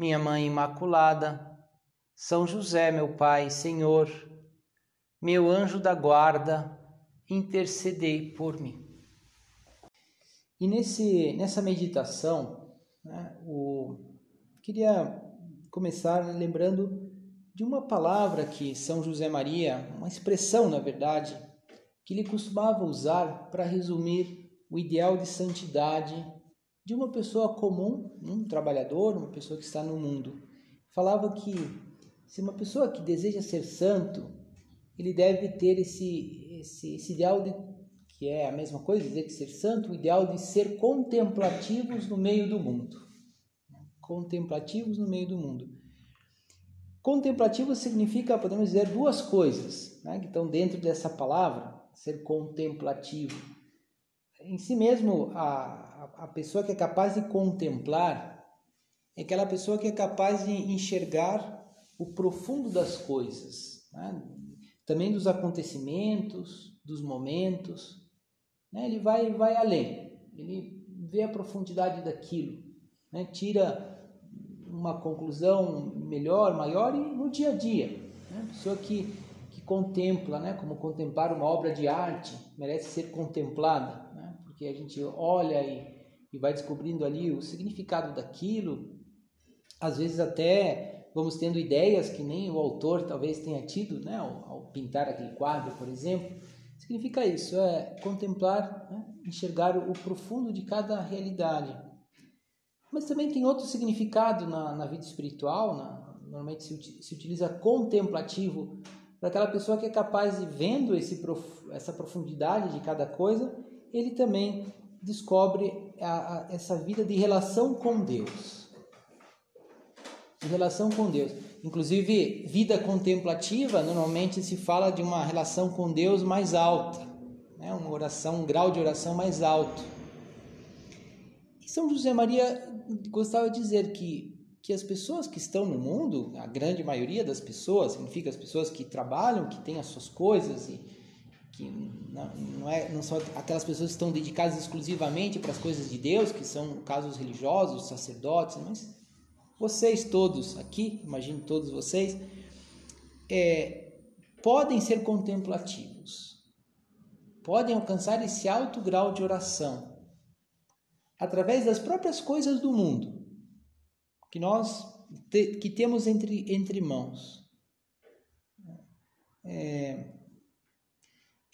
minha Mãe Imaculada, São José, meu Pai, Senhor, meu anjo da guarda, intercedei por mim. E nesse, nessa meditação, né, o, queria começar lembrando de uma palavra que São José Maria, uma expressão, na verdade, que ele costumava usar para resumir o ideal de santidade de uma pessoa comum, um trabalhador, uma pessoa que está no mundo. Falava que se uma pessoa que deseja ser santo, ele deve ter esse, esse, esse ideal de que é a mesma coisa, dizer que ser santo, o ideal de ser contemplativos no meio do mundo. Contemplativos no meio do mundo. Contemplativo significa, podemos dizer, duas coisas né, que estão dentro dessa palavra, ser contemplativo. Em si mesmo, a, a, pessoa que é capaz de contemplar é aquela pessoa que é capaz de enxergar o profundo das coisas, né? também dos acontecimentos, dos momentos. Né? Ele vai, vai além, ele vê a profundidade daquilo, né? tira uma conclusão melhor, maior e no dia a dia. Né? Pessoa que, que contempla, né? como contemplar uma obra de arte, merece ser contemplada que a gente olha e, e vai descobrindo ali o significado daquilo, às vezes até vamos tendo ideias que nem o autor talvez tenha tido, né, ao, ao pintar aquele quadro, por exemplo. Significa isso, é contemplar, né, enxergar o profundo de cada realidade. Mas também tem outro significado na, na vida espiritual, na, normalmente se, se utiliza contemplativo para aquela pessoa que é capaz de vendo esse, essa profundidade de cada coisa ele também descobre a, a, essa vida de relação com Deus. De relação com Deus. Inclusive, vida contemplativa, normalmente se fala de uma relação com Deus mais alta, né? uma oração, um grau de oração mais alto. E São José Maria gostava de dizer que, que as pessoas que estão no mundo, a grande maioria das pessoas, significa as pessoas que trabalham, que têm as suas coisas e que não, não, é, não são aquelas pessoas que estão dedicadas exclusivamente para as coisas de Deus, que são casos religiosos, sacerdotes, mas vocês todos aqui, imagino todos vocês, é, podem ser contemplativos, podem alcançar esse alto grau de oração através das próprias coisas do mundo que nós te, que temos entre, entre mãos. É,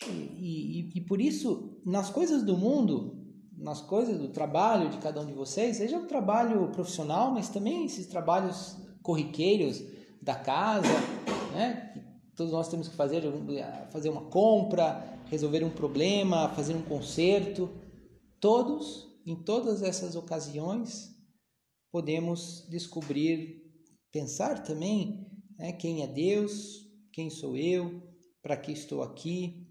e, e, e por isso, nas coisas do mundo, nas coisas do trabalho de cada um de vocês, seja o trabalho profissional, mas também esses trabalhos corriqueiros da casa, né? todos nós temos que fazer, fazer uma compra, resolver um problema, fazer um conserto. Todos, em todas essas ocasiões, podemos descobrir, pensar também né, quem é Deus, quem sou eu, para que estou aqui,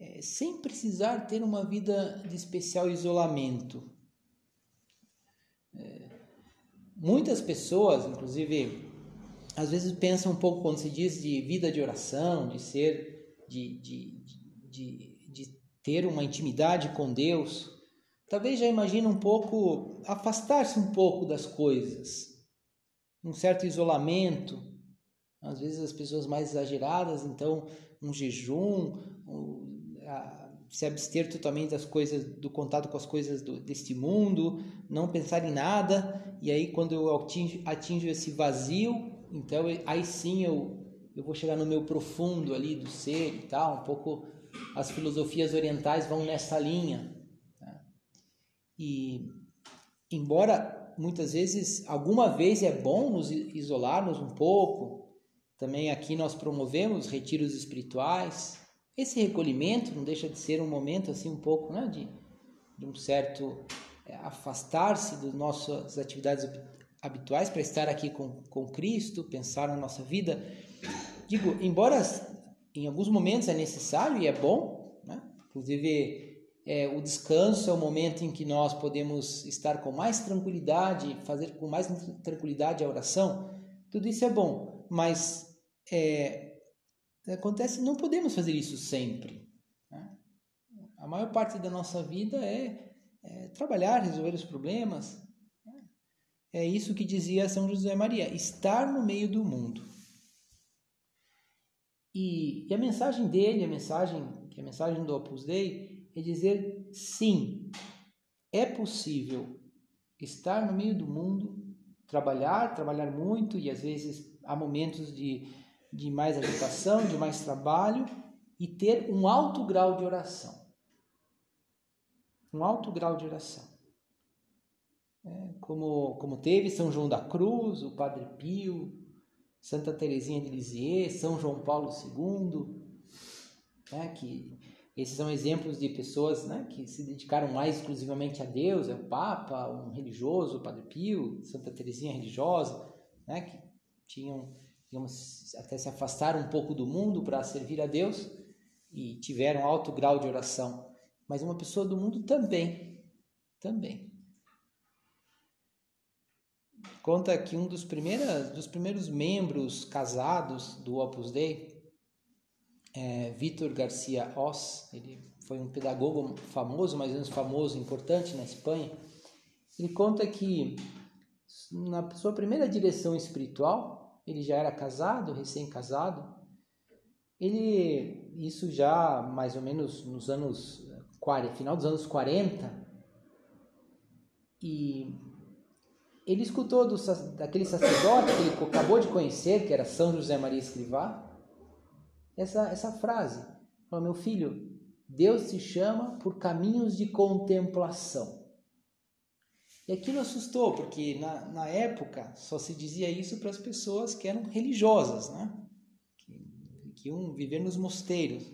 é, sem precisar ter uma vida de especial isolamento. É, muitas pessoas, inclusive, às vezes pensam um pouco quando se diz de vida de oração, de ser, de, de, de, de ter uma intimidade com Deus, talvez já imagine um pouco afastar-se um pouco das coisas, um certo isolamento. Às vezes as pessoas mais exageradas, então um jejum, se abster totalmente das coisas, do contato com as coisas do, deste mundo, não pensar em nada, e aí quando eu atinjo, atinjo esse vazio, então aí sim eu, eu vou chegar no meu profundo ali do ser e tal, um pouco as filosofias orientais vão nessa linha. Tá? E embora muitas vezes, alguma vez é bom nos isolarmos um pouco, também aqui nós promovemos retiros espirituais, esse recolhimento não deixa de ser um momento assim um pouco né, de, de um certo é, afastar-se das nossas atividades habituais para estar aqui com, com Cristo, pensar na nossa vida. Digo, embora em alguns momentos é necessário e é bom, né? inclusive é, o descanso é o momento em que nós podemos estar com mais tranquilidade, fazer com mais tranquilidade a oração, tudo isso é bom, mas é, acontece, não podemos fazer isso sempre. Né? A maior parte da nossa vida é, é trabalhar, resolver os problemas, é isso que dizia São José Maria, estar no meio do mundo. E, e, a mensagem dele, a mensagem, que a mensagem do Opus Dei, é dizer sim, é possível estar no meio do mundo, trabalhar, trabalhar muito e às vezes há momentos de, de mais agitação, de mais trabalho e ter um alto grau de oração. Um alto grau de oração. É, como, como teve São João da Cruz, o Padre Pio, Santa Teresinha de Lisieux, São João Paulo II, né, que esses são exemplos de pessoas né, que se dedicaram mais exclusivamente a Deus, é o Papa, um religioso, o Padre Pio, Santa Teresinha religiosa, né, que tinham, digamos, até se afastaram um pouco do mundo para servir a Deus e tiveram alto grau de oração. Mas uma pessoa do mundo também, também. Conta que um dos, primeiras, dos primeiros membros casados do Opus Dei, é, Vitor Garcia Oss, ele foi um pedagogo famoso, mais ou menos famoso, importante na Espanha. Ele conta que na sua primeira direção espiritual, ele já era casado, recém-casado. Ele, isso já mais ou menos nos anos, final dos anos 40, e ele escutou do, daquele sacerdote que ele acabou de conhecer, que era São José Maria Escrivá, essa, essa frase: Meu filho, Deus te chama por caminhos de contemplação. E aquilo assustou, porque na, na época só se dizia isso para as pessoas que eram religiosas, né? que, que iam viver nos mosteiros.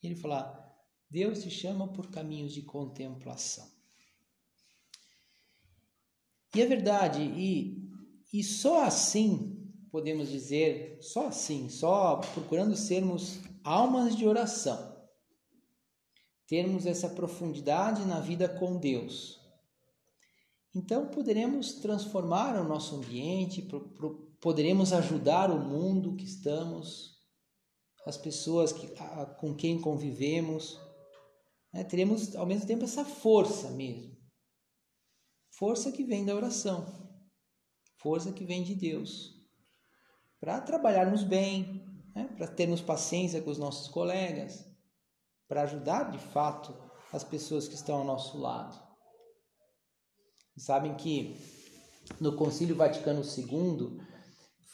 E ele falou: Deus te chama por caminhos de contemplação. E é verdade, e, e só assim podemos dizer, só assim, só procurando sermos almas de oração, termos essa profundidade na vida com Deus. Então poderemos transformar o nosso ambiente, poderemos ajudar o mundo que estamos, as pessoas que, com quem convivemos. Né? Teremos ao mesmo tempo essa força mesmo Força que vem da oração, força que vem de Deus, para trabalharmos bem, né? para termos paciência com os nossos colegas, para ajudar de fato as pessoas que estão ao nosso lado. Sabem que no Concílio Vaticano II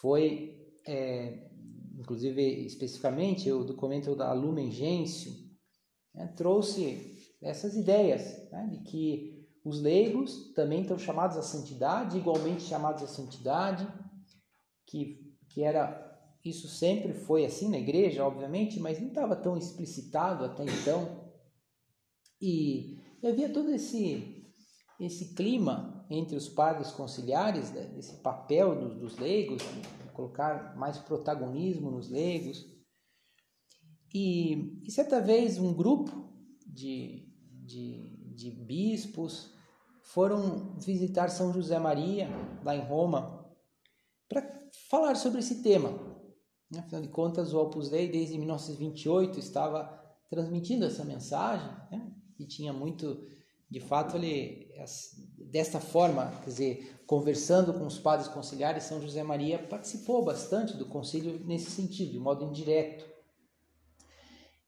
foi, é, inclusive especificamente, o documento da Lumen Gentium né, trouxe essas ideias né, de que os leigos também estão chamados à santidade, igualmente chamados à santidade, que, que era isso sempre foi assim na igreja, obviamente, mas não estava tão explicitado até então. E, e havia todo esse, esse clima entre os padres conciliares, né, desse papel dos, dos leigos, colocar mais protagonismo nos leigos. E, e certa vez um grupo de, de, de bispos foram visitar São José Maria, lá em Roma, para falar sobre esse tema. Né? Afinal de contas, o Opus Dei, desde 1928, estava transmitindo essa mensagem né? e tinha muito, de fato, ele, desta forma, quer dizer, conversando com os padres conciliares, São José Maria participou bastante do concílio nesse sentido, de modo indireto.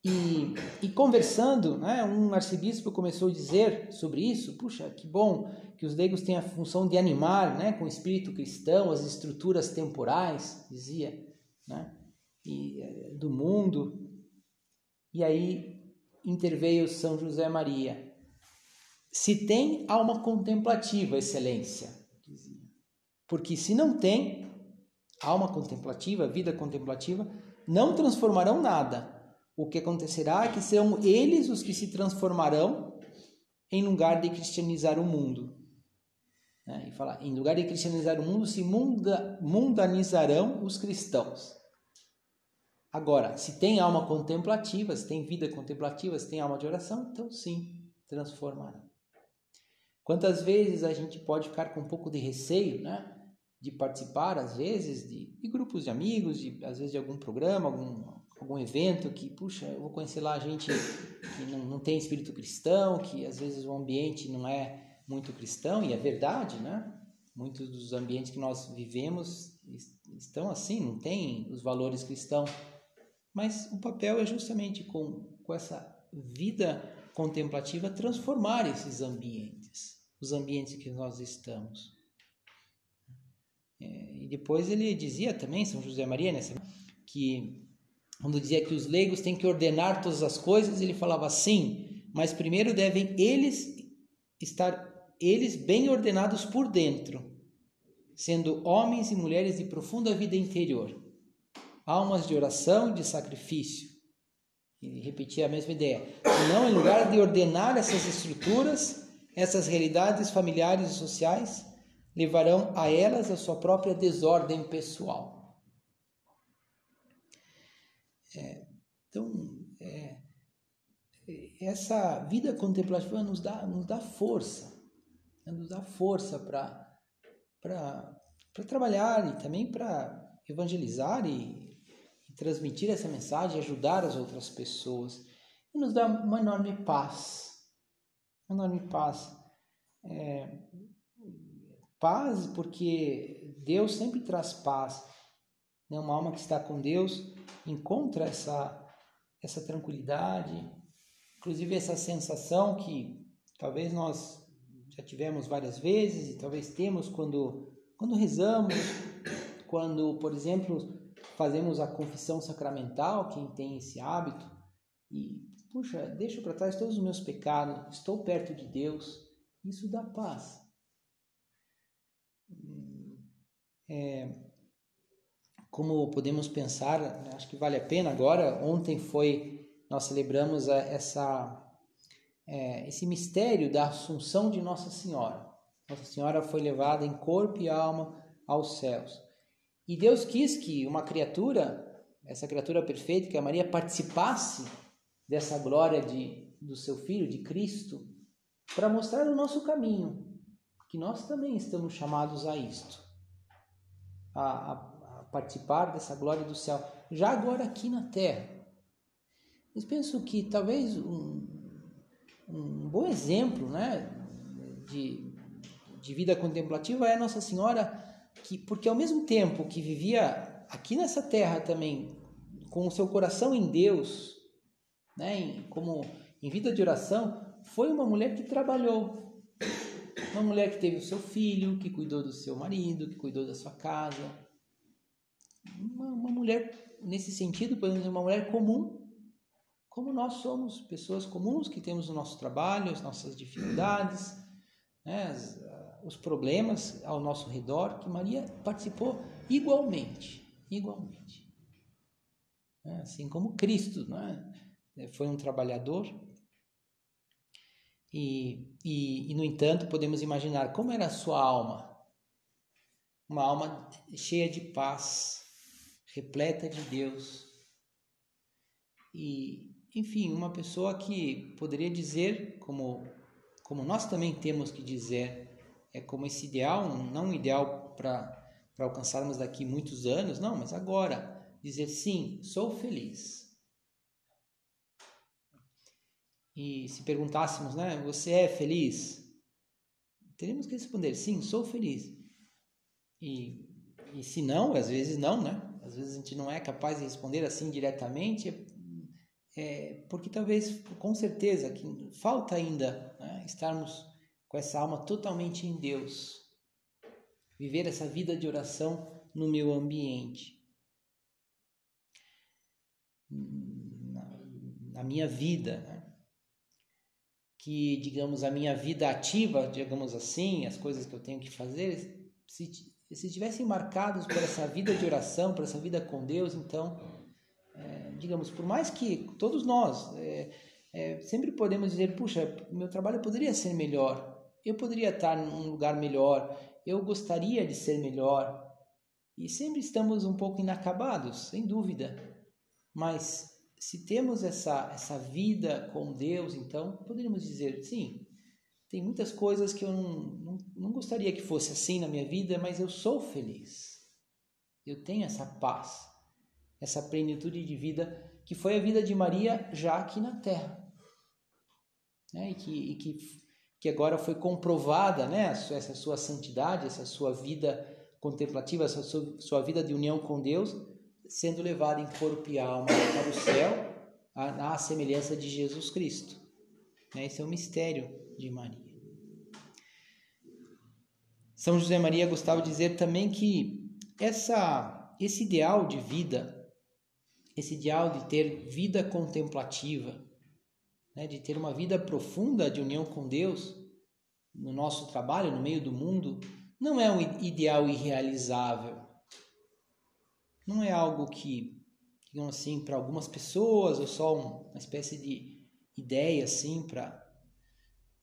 E, e, conversando, né, um arcebispo começou a dizer sobre isso: puxa, que bom que os leigos têm a função de animar, né, com o espírito cristão, as estruturas temporais, dizia, né, e, eh, do mundo. E aí interveio São José Maria. Se tem alma contemplativa, excelência. Porque se não tem alma contemplativa, vida contemplativa, não transformarão nada o que acontecerá é que serão eles os que se transformarão em lugar de cristianizar o mundo. Né? E fala, em lugar de cristianizar o mundo, se munda, mundanizarão os cristãos. Agora, se tem alma contemplativa, se tem vida contemplativa, se tem alma de oração, então sim, transformará. Quantas vezes a gente pode ficar com um pouco de receio, né? De participar, às vezes, de, de grupos de amigos, de, às vezes de algum programa, algum, algum evento que, puxa, eu vou conhecer lá gente que não, não tem espírito cristão, que às vezes o ambiente não é muito cristão, e é verdade, né? Muitos dos ambientes que nós vivemos estão assim, não tem os valores cristãos. Mas o papel é justamente com, com essa vida contemplativa transformar esses ambientes, os ambientes que nós estamos. É, e depois ele dizia também, São José Maria, nessa, que quando dizia que os leigos têm que ordenar todas as coisas, ele falava assim, mas primeiro devem eles estar eles bem ordenados por dentro, sendo homens e mulheres de profunda vida interior, almas de oração e de sacrifício. E repetia a mesma ideia. Senão, em lugar de ordenar essas estruturas, essas realidades familiares e sociais, levarão a elas a sua própria desordem pessoal. É, então, é, essa vida contemplativa nos dá, nos dá força né, nos dá força para trabalhar e também para evangelizar e, e, transmitir essa mensagem, ajudar as outras pessoas. E nos dá uma enorme paz. Enorme paz. É, paz porque Deus sempre traz paz. Né? Uma alma que está com Deus encontra essa, essa tranquilidade, inclusive essa sensação que talvez nós já tivemos várias vezes e talvez temos quando, quando rezamos, quando, por exemplo, fazemos a confissão sacramental, quem tem esse hábito, e, puxa, deixo para trás todos os meus pecados, estou perto de Deus, isso dá paz. É, como podemos pensar, acho que vale a pena agora, ontem foi, nós celebramos essa é, esse mistério da Assunção de Nossa Senhora. Nossa Senhora foi levada em corpo e alma aos céus. E Deus quis que uma criatura, essa criatura perfeita, que a Maria participasse dessa glória de, do seu Filho, de Cristo, para mostrar o nosso caminho, que nós também estamos chamados a isto, a, a, a participar dessa glória do céu, já agora aqui na terra. Mas penso que talvez um, um bom exemplo né, de, de vida contemplativa é Nossa Senhora, que, porque ao mesmo tempo que vivia aqui nessa terra também, com o seu coração em Deus, né, em, como em vida de oração, foi uma mulher que trabalhou. Uma mulher que teve o seu filho, que cuidou do seu marido, que cuidou da sua casa. Uma, uma mulher, nesse sentido, podemos dizer, uma mulher comum, como nós somos pessoas comuns que temos o nosso trabalho, as nossas dificuldades, né, as, uh, os problemas ao nosso redor, que Maria participou igualmente, igualmente. É, assim como Cristo, né, foi um trabalhador. E, e, e, no entanto, podemos imaginar como era a sua alma. Uma alma cheia de paz, repleta de Deus. E, enfim, uma pessoa que poderia dizer, como, como nós também temos que dizer, é como esse ideal, não um ideal para alcançarmos daqui muitos anos, não, mas agora, dizer sim, sou feliz. E se perguntássemos, né, você é feliz? Teríamos que responder, sim, sou feliz. E, e se não, às vezes não, né? Às vezes a gente não é capaz de responder assim diretamente, é, porque talvez, com certeza, que falta ainda né, estarmos com essa alma totalmente em Deus, viver essa vida de oração no meu ambiente, na, na minha vida, né? Que, digamos, a minha vida ativa, digamos assim, as coisas que eu tenho que fazer, se, se estivessem marcados por essa vida de oração, por essa vida com Deus, então digamos, por mais que todos nós é, é, sempre podemos dizer, puxa, meu trabalho poderia ser melhor, eu poderia estar num lugar melhor, eu gostaria de ser melhor. E sempre estamos um pouco inacabados, sem dúvida. Mas se temos essa, essa vida com Deus, então poderíamos dizer: sim, tem muitas coisas que eu não, não, não gostaria que fosse assim na minha vida, mas eu sou feliz. Eu tenho essa paz, essa plenitude de vida que foi a vida de Maria já aqui na terra. Né? E, que, e que, que agora foi comprovada né? essa sua santidade, essa sua vida contemplativa, essa sua, sua vida de união com Deus, sendo levada em corpo e alma para o céu, à, semelhança de Jesus Cristo. Né? Esse é o mistério de Maria. São José Maria gostava de dizer também que essa, esse ideal de vida esse ideal de ter vida contemplativa, né, de ter uma vida profunda de união com Deus no nosso trabalho, no meio do mundo, não é um ideal irrealizável. Não é algo que, digamos assim, para algumas pessoas ou só uma espécie de ideia assim para.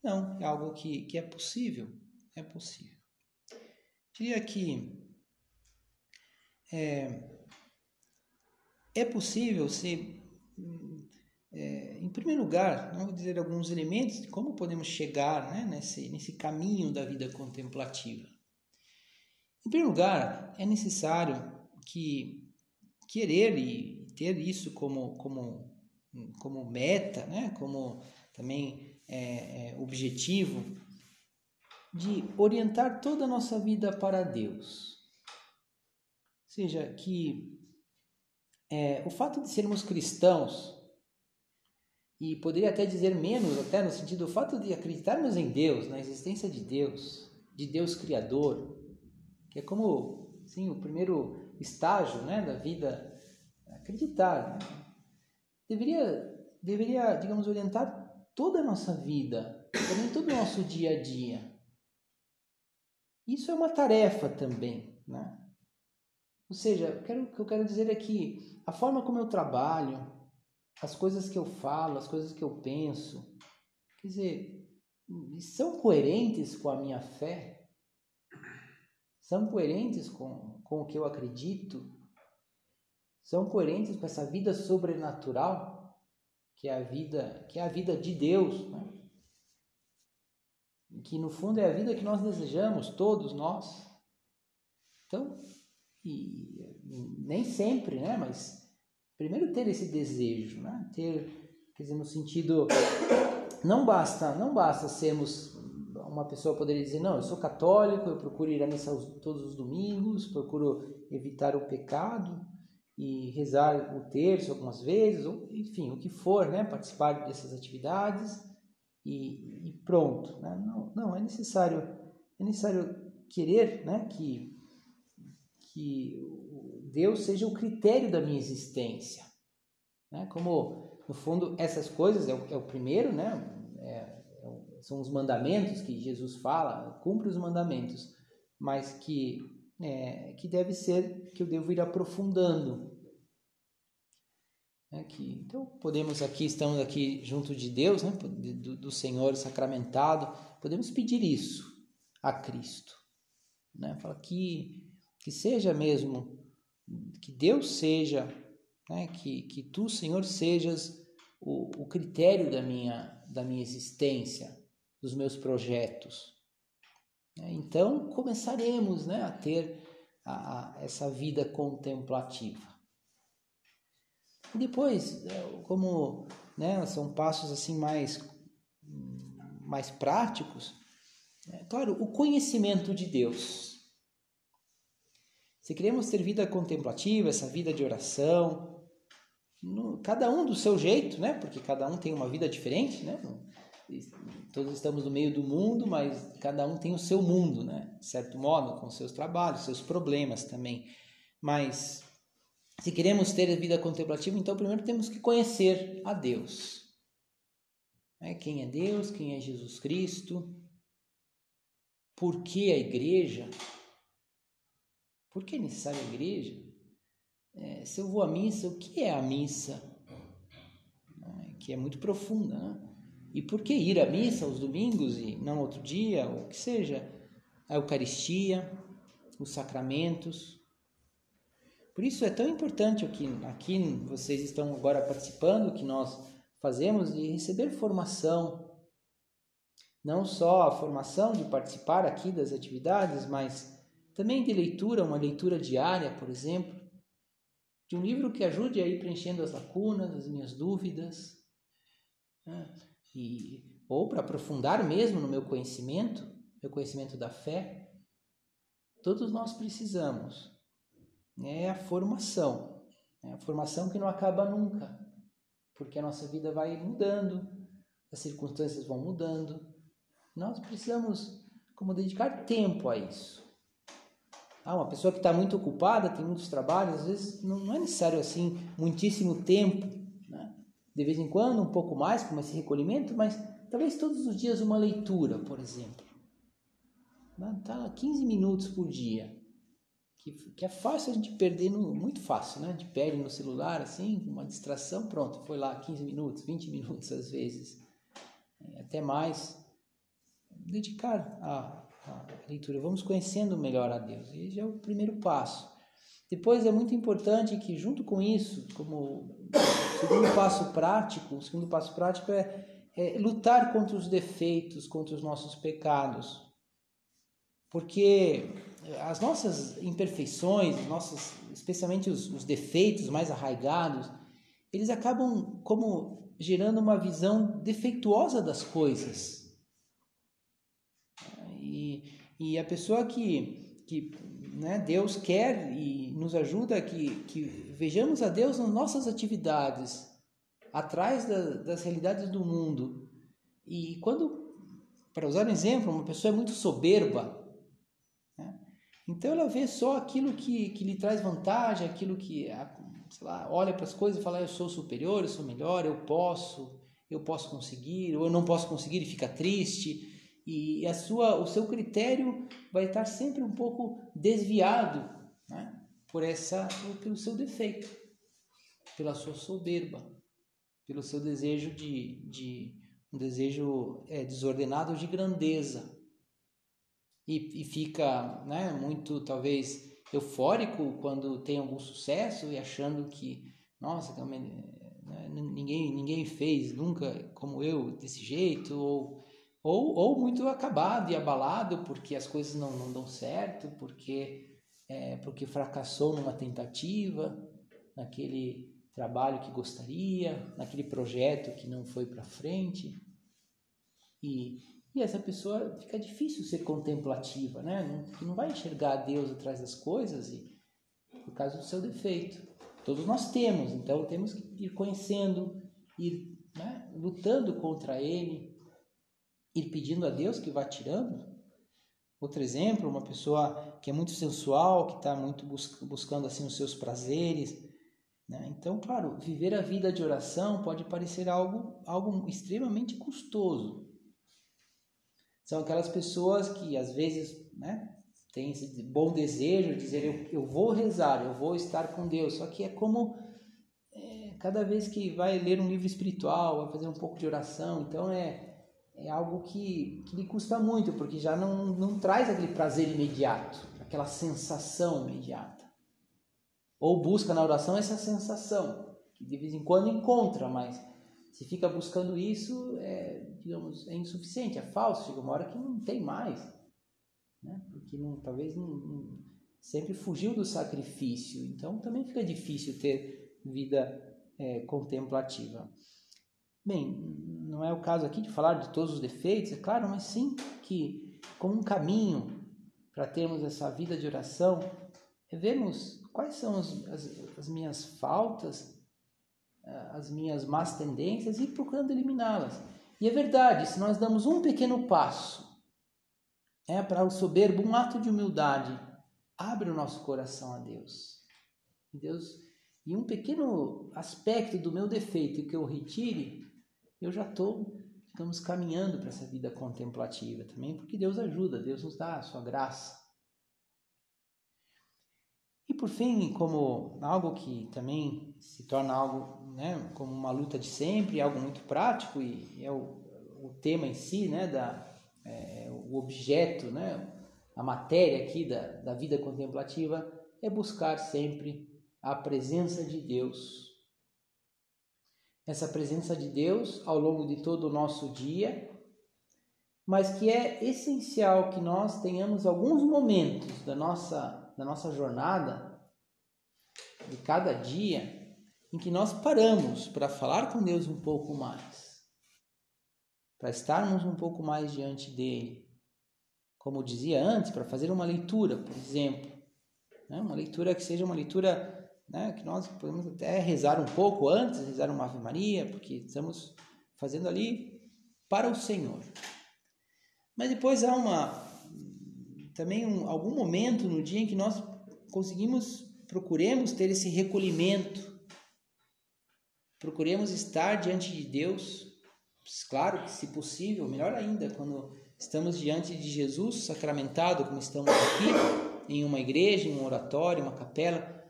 Não, é algo que, que é possível. É possível. Diria que é, é possível se, é, em primeiro lugar, vou dizer alguns elementos de como podemos chegar né, nesse, nesse caminho da vida contemplativa. Em primeiro lugar, é necessário que querer e ter isso como, como, como meta, né, como também é, é, objetivo, de orientar toda a nossa vida para Deus. Ou seja, que é, o fato de sermos cristãos, e poderia até dizer menos, até no sentido do fato de acreditarmos em Deus, na existência de Deus, de Deus Criador, que é como sim, o primeiro estágio né, da vida, acreditar, né? deveria, deveria, digamos, orientar toda a nossa vida, também todo o nosso dia a dia. Isso é uma tarefa também, né? Ou seja, o que eu quero dizer é que a forma como eu trabalho, as coisas que eu falo, as coisas que eu penso, quer dizer, são coerentes com a minha fé? São coerentes com, com o que eu acredito? São coerentes com essa vida sobrenatural, que é a vida, que é a vida de Deus, né? que no fundo é a vida que nós desejamos, todos nós. Então, e nem sempre, né? Mas primeiro ter esse desejo, né? Ter, quer dizer, no sentido não basta, não basta sermos uma pessoa poderia dizer não, eu sou católico, eu procuro ir à missa todos os domingos, procuro evitar o pecado e rezar o terço algumas vezes, ou, enfim, o que for, né? Participar dessas atividades e, e pronto, né? Não, não é necessário, é necessário querer, né? Que que Deus seja o critério da minha existência. Né? Como, no fundo, essas coisas é o, é o primeiro, né? É, são os mandamentos que Jesus fala, cumpre os mandamentos, mas que, é, que deve ser, que eu devo ir aprofundando. É que, então, podemos aqui, estamos aqui junto de Deus, né? do, do Senhor sacramentado, podemos pedir isso a Cristo. Né? Fala que que seja mesmo, que Deus seja, né, que, que tu, Senhor, sejas o, o critério da minha, da minha existência, dos meus projetos. Né. Então começaremos né, a ter a, a, essa vida contemplativa. E depois, é, como né, são passos assim mais, mais práticos, é, claro, o conhecimento de Deus. Se queremos ter vida contemplativa, essa vida de oração, no, cada um do seu jeito, né? Porque cada um tem uma vida diferente, né? Todos estamos no meio do mundo, mas cada um tem o seu mundo, né? De certo modo, com seus trabalhos, seus problemas também. Mas se queremos ter a vida contemplativa, então primeiro temos que conhecer a Deus. Né? Quem é Deus? Quem é Jesus Cristo? Por que a igreja? Por que é necessária a igreja? É, se eu vou à missa, o que é a missa? É, que é muito profunda, né? E por que ir à missa aos domingos e não outro dia, ou o que seja? A Eucaristia, os sacramentos. Por isso é tão importante o que aqui vocês estão agora participando, que nós fazemos de receber formação. Não só a formação de participar aqui das atividades, mas também de leitura, uma leitura diária, por exemplo, de um livro que ajude a ir preenchendo as lacunas, as minhas dúvidas. Né? E, ou para aprofundar mesmo no meu conhecimento, meu conhecimento da fé, todos nós precisamos. É a formação, é a formação que não acaba nunca, porque a nossa vida vai mudando, as circunstâncias vão mudando. Nós precisamos, como dedicar tempo a isso. Ah, uma pessoa que está muito ocupada, tem muitos trabalhos, às vezes não é necessário assim muitíssimo tempo de vez em quando, um pouco mais, como esse recolhimento, mas talvez todos os dias uma leitura, por exemplo. Tá 15 minutos por dia. Que, que é fácil a gente perder, no, muito fácil, né? A gente no celular, assim, uma distração, pronto, foi lá 15 minutos, 20 minutos às vezes, é, até mais. Dedicar a, a leitura, vamos conhecendo melhor a Deus, esse é o primeiro passo. Depois é muito importante que, junto com isso, como segundo passo prático, o segundo passo prático é, é lutar contra os defeitos, contra os nossos pecados. Porque as nossas imperfeições, nossos, especialmente os, os defeitos mais arraigados, eles acabam como gerando uma visão defeituosa das coisas. E, e a pessoa que, que né, Deus quer e nos ajuda que, que vejamos a Deus nas nossas atividades, atrás da, das realidades do mundo. E quando, para usar um exemplo, uma pessoa é muito soberba, né, então ela vê só aquilo que, que lhe traz vantagem, aquilo que, sei lá, olha para as coisas e fala: eu sou superior, eu sou melhor, eu posso, eu posso conseguir, ou eu não posso conseguir e fica triste e a sua, o seu critério vai estar sempre um pouco desviado né, por essa, pelo seu defeito, pela sua soberba, pelo seu desejo de, de um desejo é, desordenado de grandeza. E, e fica né, muito talvez eufórico quando tem algum sucesso e achando que nossa né, ninguém ninguém fez nunca como eu desse jeito ou ou, ou muito acabado e abalado porque as coisas não, não dão certo, porque, é, porque fracassou numa tentativa, naquele trabalho que gostaria, naquele projeto que não foi para frente. E, e essa pessoa fica difícil ser contemplativa, né? Não, não vai enxergar Deus atrás das coisas e, por causa do seu defeito. Todos nós temos, então temos que ir conhecendo, ir né, lutando contra ele, ir pedindo a Deus que vá tirando. Outro exemplo, uma pessoa que é muito sensual, que está muito bus buscando assim os seus prazeres. Né? Então, claro, viver a vida de oração pode parecer algo, algo extremamente custoso. São aquelas pessoas que às vezes né, têm esse bom desejo de dizer eu, eu vou rezar, eu vou estar com Deus. Só que é como é, cada vez que vai ler um livro espiritual, vai fazer um pouco de oração, então é é algo que, que lhe custa muito, porque já não, não traz aquele prazer imediato, aquela sensação imediata. Ou busca na oração essa sensação, que de vez em quando encontra, mas se fica buscando isso, é, digamos, é insuficiente, é falso, chega uma hora que não tem mais, né? porque não, talvez não, não, sempre fugiu do sacrifício, então também fica difícil ter vida é, contemplativa. Bem, não é o caso aqui de falar de todos os defeitos, é claro, mas sim que, como um caminho para termos essa vida de oração, é vermos quais são as, as, as minhas faltas, eh, as minhas más tendências e procurando eliminá-las. E é verdade, se nós damos um pequeno passo é para o soberbo, um ato de humildade, abre o nosso coração a Deus. Deus, e um pequeno aspecto do meu defeito que eu retire, eu já estou, digamos, caminhando para essa vida contemplativa também, porque Deus ajuda, Deus nos dá a sua graça. E por fim, como algo que também se torna algo, né, como uma luta de sempre, algo muito prático e é o, o tema em si, né, da, é, o objeto, né, a matéria aqui da, da vida contemplativa, é buscar sempre a presença de Deus. Essa presença de Deus ao longo de todo o nosso dia, mas que é essencial que nós tenhamos alguns momentos da nossa, da nossa jornada, de cada dia, em que nós paramos para falar com Deus um pouco mais, para estarmos um pouco mais diante dele. Como dizia antes, para fazer uma leitura, por exemplo, né? uma leitura que seja uma leitura né, que nós podemos até rezar um pouco antes, rezar uma Ave Maria, porque estamos fazendo ali para o Senhor. Mas depois há uma também um, algum momento no dia em que nós conseguimos, procuremos ter esse recolhimento Procuremos estar diante de Deus, claro que se possível, melhor ainda, quando estamos diante de Jesus sacramentado, como estamos aqui, em uma igreja, em um oratório, uma capela.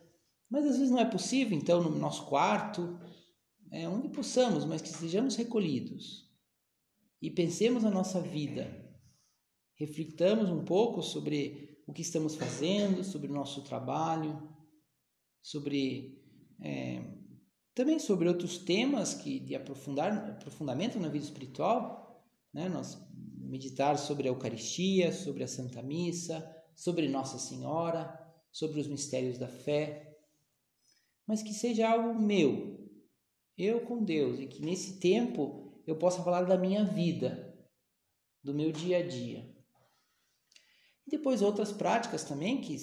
Mas às vezes não é possível, então, no nosso quarto, é, onde possamos, mas que estejamos recolhidos e pensemos na nossa vida, reflitamos um pouco sobre o que estamos fazendo, sobre o nosso trabalho, sobre é, também sobre outros temas que de aprofundar, aprofundamento na vida espiritual, né? Nós meditar sobre a Eucaristia, sobre a Santa Missa, sobre Nossa Senhora, sobre os mistérios da fé, mas que seja algo meu, eu com Deus, e que nesse tempo eu possa falar da minha vida, do meu dia a dia. E depois outras práticas também que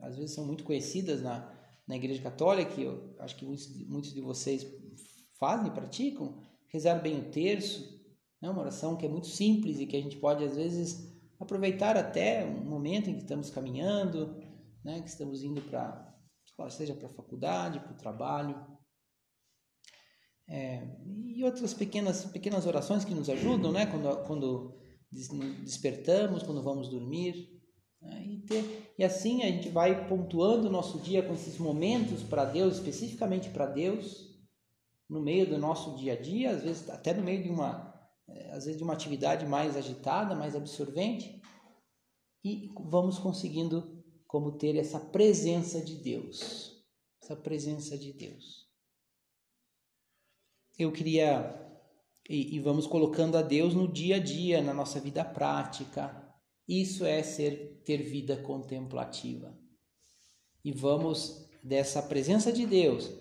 às vezes são muito conhecidas na na Igreja Católica, que eu acho que muitos, muitos de vocês fazem e praticam, rezar bem o terço, né? uma oração que é muito simples e que a gente pode, às vezes, aproveitar até um momento em que estamos caminhando, né? que estamos indo para, seja para a faculdade, para o trabalho. É, e outras pequenas, pequenas orações que nos ajudam, né? quando, quando despertamos, quando vamos dormir. Né? E, ter, e assim a gente vai pontuando o nosso dia com esses momentos para Deus, especificamente para Deus, no meio do nosso dia a dia, às vezes até no meio de uma, é, às vezes de uma atividade mais agitada, mais absorvente, e vamos conseguindo como ter essa presença de Deus, essa presença de Deus. Eu queria e, e vamos colocando a Deus no dia a dia, na nossa vida prática, isso é ser ter vida contemplativa. E vamos dessa presença de Deus,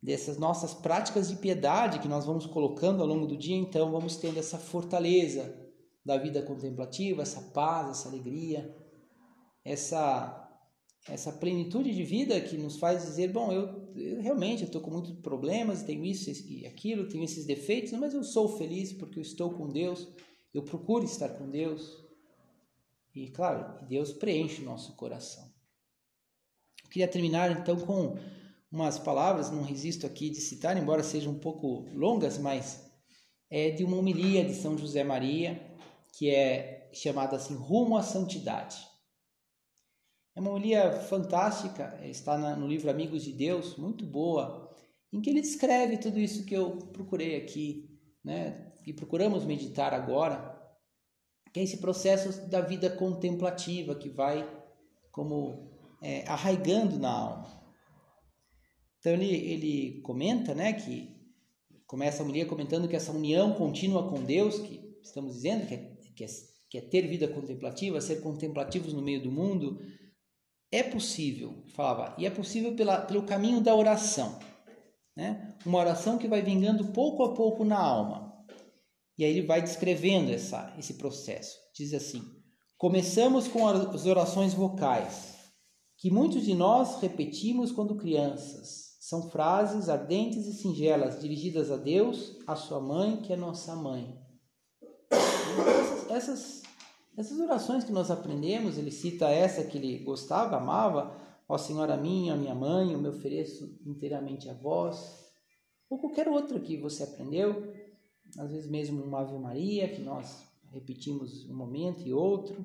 dessas nossas práticas de piedade que nós vamos colocando ao longo do dia, então vamos tendo essa fortaleza da vida contemplativa, essa paz, essa alegria, essa essa plenitude de vida que nos faz dizer, bom, eu, eu realmente estou com muitos problemas, tenho isso e aquilo, tenho esses defeitos, mas eu sou feliz porque eu estou com Deus, eu procuro estar com Deus, e claro, Deus preenche o nosso coração. Eu queria terminar então com umas palavras, não resisto aqui de citar, embora sejam um pouco longas, mas é de uma homilia de São José Maria, que é chamada assim Rumo à Santidade. É uma homilia fantástica, está no livro Amigos de Deus, muito boa, em que ele descreve tudo isso que eu procurei aqui, né, e procuramos meditar agora, que é esse processo da vida contemplativa que vai como é, arraigando na alma. Então ele, ele comenta, né, que começa a mulher comentando que essa união contínua com Deus, que estamos dizendo que é, que é, que é ter vida contemplativa, ser contemplativos no meio do mundo, é possível, falava, e é possível pela, pelo caminho da oração. Né? Uma oração que vai vingando pouco a pouco na alma. E aí ele vai descrevendo essa, esse processo. Diz assim: Começamos com as orações vocais, que muitos de nós repetimos quando crianças. São frases ardentes e singelas dirigidas a Deus, a sua mãe, que é nossa mãe. Essas, essas, essas orações que nós aprendemos, ele cita essa que ele gostava, amava, ó Senhora minha, minha mãe, eu me ofereço inteiramente a vós, ou qualquer outra que você aprendeu, às vezes mesmo uma Ave Maria, que nós repetimos um momento e outro.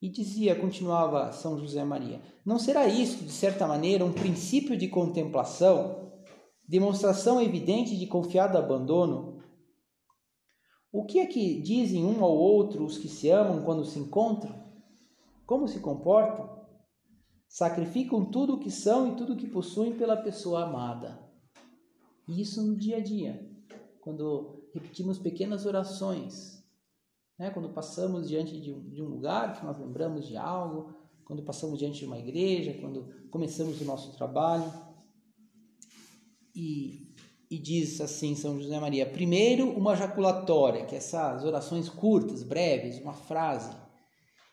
E dizia, continuava São José Maria: Não será isto, de certa maneira, um princípio de contemplação, demonstração evidente de confiado abandono? O que é que dizem um ao outro os que se amam quando se encontram? Como se comportam? Sacrificam tudo o que são e tudo o que possuem pela pessoa amada. E isso no dia a dia, quando repetimos pequenas orações, né? quando passamos diante de um, de um lugar que nós lembramos de algo, quando passamos diante de uma igreja, quando começamos o nosso trabalho. E e diz assim São José Maria: primeiro uma jaculatória, que é essas orações curtas, breves, uma frase,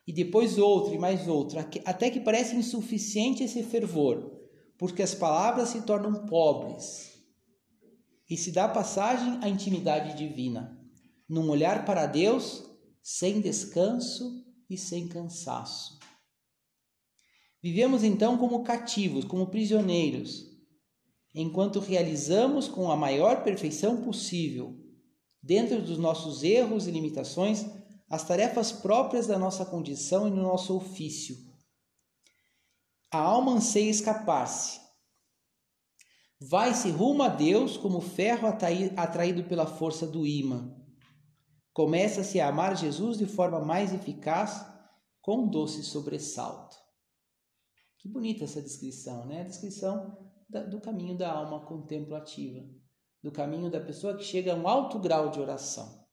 e depois outra e mais outra, até que parece insuficiente esse fervor, porque as palavras se tornam pobres e se dá passagem à intimidade divina, num olhar para Deus sem descanso e sem cansaço. Vivemos então como cativos, como prisioneiros, enquanto realizamos com a maior perfeição possível, dentro dos nossos erros e limitações, as tarefas próprias da nossa condição e no nosso ofício. A alma anseia escapar-se. Vai-se rumo a Deus como ferro atraído pela força do imã. Começa-se a amar Jesus de forma mais eficaz, com um doce sobressalto. Que bonita essa descrição, né? A descrição do caminho da alma contemplativa, do caminho da pessoa que chega a um alto grau de oração.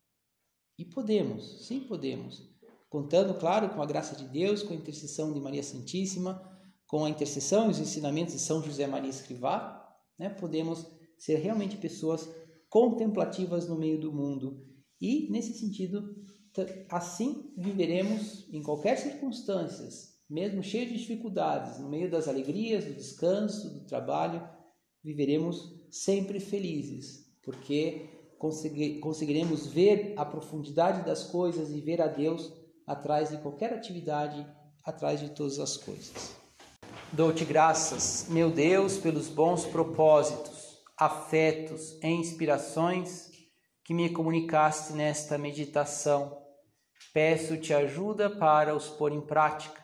E podemos, sim podemos, contando, claro, com a graça de Deus, com a intercessão de Maria Santíssima, com a intercessão e os ensinamentos de São José Maria Escrivá, né, podemos ser realmente pessoas contemplativas no meio do mundo. E, nesse sentido, assim viveremos em qualquer circunstâncias, mesmo cheio de dificuldades, no meio das alegrias, do descanso, do trabalho, viveremos sempre felizes, porque conseguiremos ver a profundidade das coisas e ver a Deus atrás de qualquer atividade, atrás de todas as coisas. Dou-te graças, meu Deus, pelos bons propósitos, afetos e inspirações que me comunicaste nesta meditação. Peço-te ajuda para os pôr em prática